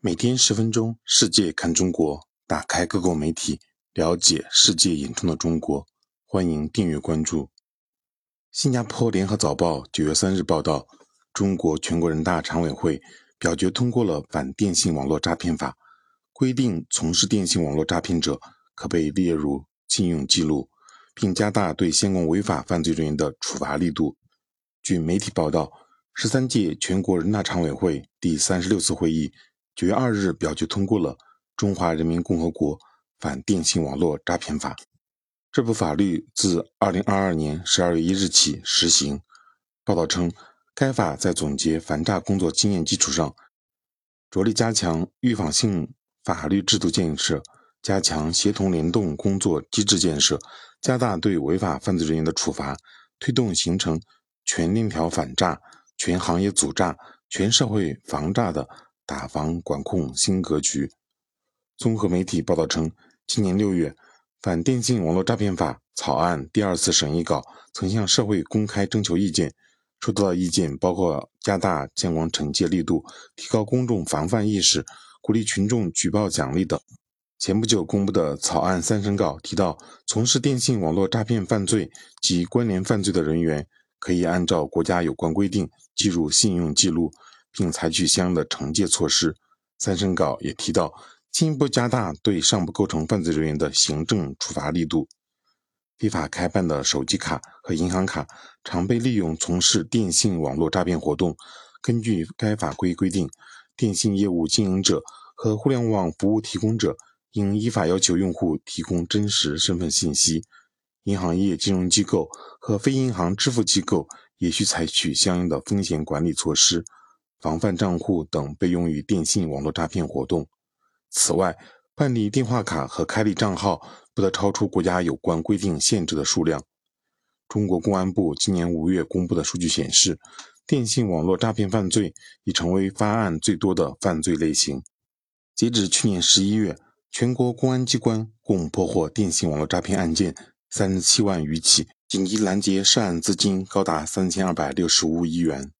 每天十分钟，世界看中国，打开各国媒体，了解世界眼中的中国。欢迎订阅关注。新加坡联合早报九月三日报道，中国全国人大常委会表决通过了反电信网络诈骗法，规定从事电信网络诈骗者可被列入信用记录，并加大对相关违法犯罪人员的处罚力度。据媒体报道。十三届全国人大常委会第三十六次会议九月二日表决通过了《中华人民共和国反电信网络诈骗法》。这部法律自二零二二年十二月一日起实行。报道称，该法在总结反诈工作经验基础上，着力加强预防性法律制度建设，加强协同联动工作机制建设，加大对违法犯罪人员的处罚，推动形成全链条反诈。全行业阻诈、全社会防诈的打防管控新格局。综合媒体报道称，今年六月，《反电信网络诈骗法》草案第二次审议稿曾向社会公开征求意见，收到的意见包括加大监管惩戒力度、提高公众防范意识、鼓励群众举报奖励等。前不久公布的草案三审稿提到，从事电信网络诈骗犯罪及关联犯罪的人员。可以按照国家有关规定记入信用记录，并采取相应的惩戒措施。三审稿也提到，进一步加大对尚不构成犯罪人员的行政处罚力度。非法开办的手机卡和银行卡常被利用从事电信网络诈骗活动。根据该法规规定，电信业务经营者和互联网服务提供者应依法要求用户提供真实身份信息。银行业金融机构和非银行支付机构也需采取相应的风险管理措施，防范账户等被用于电信网络诈骗活动。此外，办理电话卡和开立账号不得超出国家有关规定限制的数量。中国公安部今年五月公布的数据显示，电信网络诈骗犯罪已成为发案最多的犯罪类型。截止去年十一月，全国公安机关共破获电信网络诈骗案件。三十七万余起，紧急拦截涉案资金高达三千二百六十五亿元。